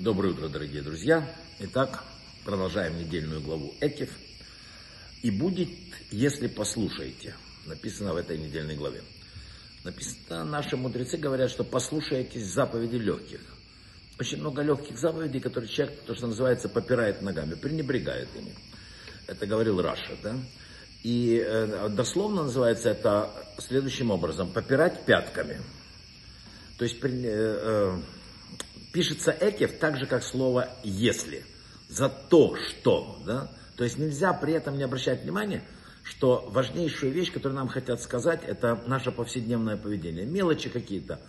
Доброе утро, дорогие друзья. Итак, продолжаем недельную главу Экев. И будет, если послушаете. Написано в этой недельной главе. Написано, наши мудрецы говорят, что послушаетесь заповеди легких. Очень много легких заповедей, которые человек, то, что называется, попирает ногами, пренебрегает ими. Это говорил Раша, да? И э, дословно называется это следующим образом. Попирать пятками. То есть... Э, э, пишется экев так же, как слово если. За то, что. Да? То есть нельзя при этом не обращать внимания, что важнейшую вещь, которую нам хотят сказать, это наше повседневное поведение. Мелочи какие-то,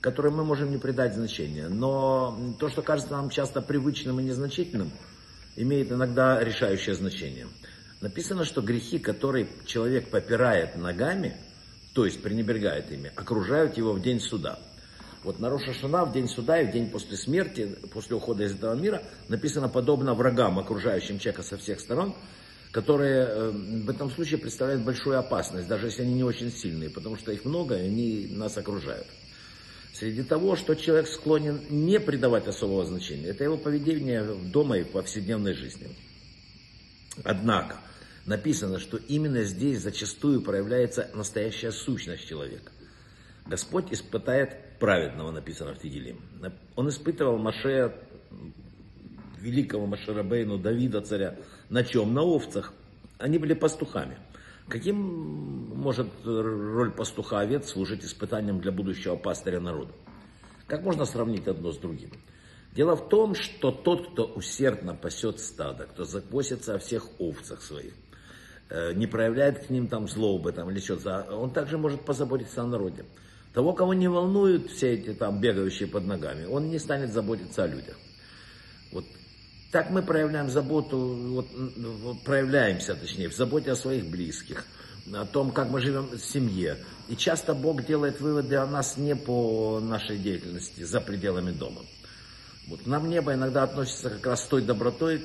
которые мы можем не придать значения. Но то, что кажется нам часто привычным и незначительным, имеет иногда решающее значение. Написано, что грехи, которые человек попирает ногами, то есть пренебрегает ими, окружают его в день суда. Вот на Роша Шана, в день суда и в день после смерти, после ухода из этого мира, написано подобно врагам, окружающим человека со всех сторон, которые э, в этом случае представляют большую опасность, даже если они не очень сильные, потому что их много, и они нас окружают. Среди того, что человек склонен не придавать особого значения, это его поведение дома и в повседневной жизни. Однако, написано, что именно здесь зачастую проявляется настоящая сущность человека. Господь испытает праведного, написано в Тигеле. Он испытывал Маше, великого Машарабейну, Давида царя, на чем? На овцах. Они были пастухами. Каким может роль пастуха овец служить испытанием для будущего пастыря народа? Как можно сравнить одно с другим? Дело в том, что тот, кто усердно пасет стадо, кто заботится о всех овцах своих, э, не проявляет к ним там злобы там, или что-то, он также может позаботиться о народе. Того, кого не волнуют все эти там бегающие под ногами, он не станет заботиться о людях. Вот так мы проявляем заботу, вот, проявляемся, точнее, в заботе о своих близких, о том, как мы живем в семье. И часто Бог делает выводы о нас не по нашей деятельности за пределами дома. Вот нам небо иногда относится как раз с той добротой,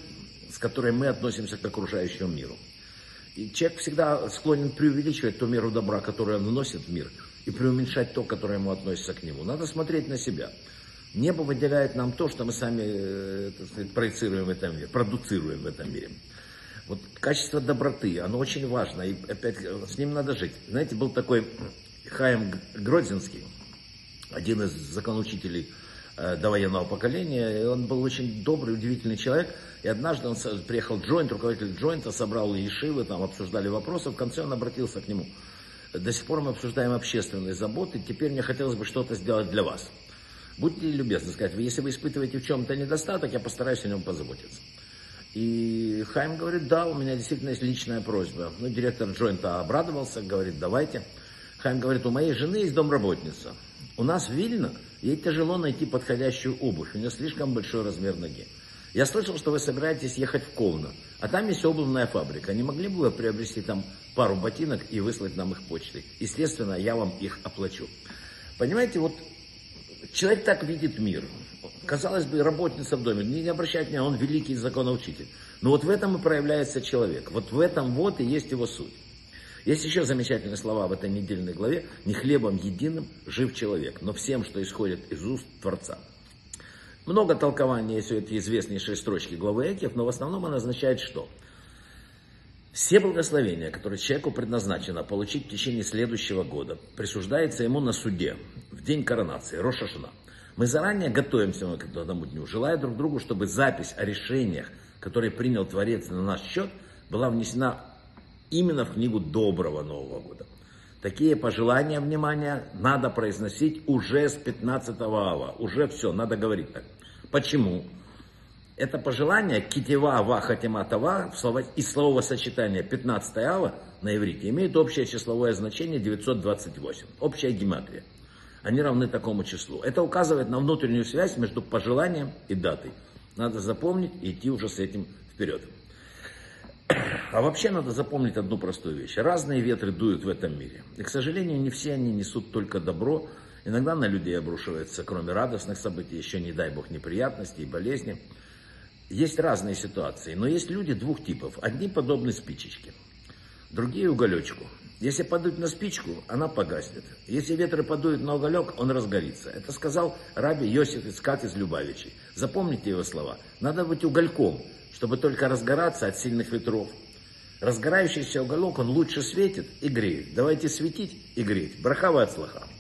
с которой мы относимся к окружающему миру. И человек всегда склонен преувеличивать ту меру добра, которую он вносит в мир – и преуменьшать то, которое ему относится к нему. Надо смотреть на себя. Небо выделяет нам то, что мы сами э, сказать, проецируем в этом мире, продуцируем в этом мире. Вот качество доброты, оно очень важно, и опять с ним надо жить. Знаете, был такой Хаим Гродзинский, один из законоучителей э, довоенного поколения, и он был очень добрый, удивительный человек, и однажды он приехал Джойнт, руководитель Джойнта, собрал Ешивы, там обсуждали вопросы, в конце он обратился к нему – до сих пор мы обсуждаем общественные заботы, теперь мне хотелось бы что-то сделать для вас. Будьте любезны сказать, если вы испытываете в чем-то недостаток, я постараюсь о нем позаботиться. И Хайм говорит, да, у меня действительно есть личная просьба. Ну, директор Джойнта обрадовался, говорит, давайте. Хайм говорит, у моей жены есть домработница. У нас в Вильно, ей тяжело найти подходящую обувь, у нее слишком большой размер ноги. Я слышал, что вы собираетесь ехать в Ковно, а там есть обувная фабрика. Не могли бы вы приобрести там пару ботинок и выслать нам их почтой? Естественно, я вам их оплачу. Понимаете, вот человек так видит мир. Казалось бы, работница в доме, не, обращайте меня, он великий законоучитель. Но вот в этом и проявляется человек. Вот в этом вот и есть его суть. Есть еще замечательные слова в этой недельной главе. «Не хлебом единым жив человек, но всем, что исходит из уст Творца». Много толкований есть у этой известнейшей строчки главы Экев, но в основном она означает что? Все благословения, которые человеку предназначено получить в течение следующего года, присуждается ему на суде, в день коронации, Рошашина. Мы заранее готовимся к этому дню, желая друг другу, чтобы запись о решениях, которые принял Творец на наш счет, была внесена именно в книгу доброго Нового года. Такие пожелания, внимания, надо произносить уже с 15 ава. Уже все, надо говорить так. Почему? Это пожелание китева ва хатима тава из словосочетания 15 ава на иврите имеет общее числовое значение 928. Общая гематрия. Они равны такому числу. Это указывает на внутреннюю связь между пожеланием и датой. Надо запомнить и идти уже с этим вперед. А вообще надо запомнить одну простую вещь. Разные ветры дуют в этом мире. И, к сожалению, не все они несут только добро. Иногда на людей обрушивается, кроме радостных событий, еще, не дай бог, неприятности и болезни. Есть разные ситуации, но есть люди двух типов. Одни подобны спичечке, другие уголечку. Если подуть на спичку, она погаснет. Если ветры подуют на уголек, он разгорится. Это сказал раби Йосиф Ицкак из Любавичей. Запомните его слова. Надо быть угольком, чтобы только разгораться от сильных ветров. Разгорающийся уголок, он лучше светит и греет. Давайте светить и греть. Брахава от слаха.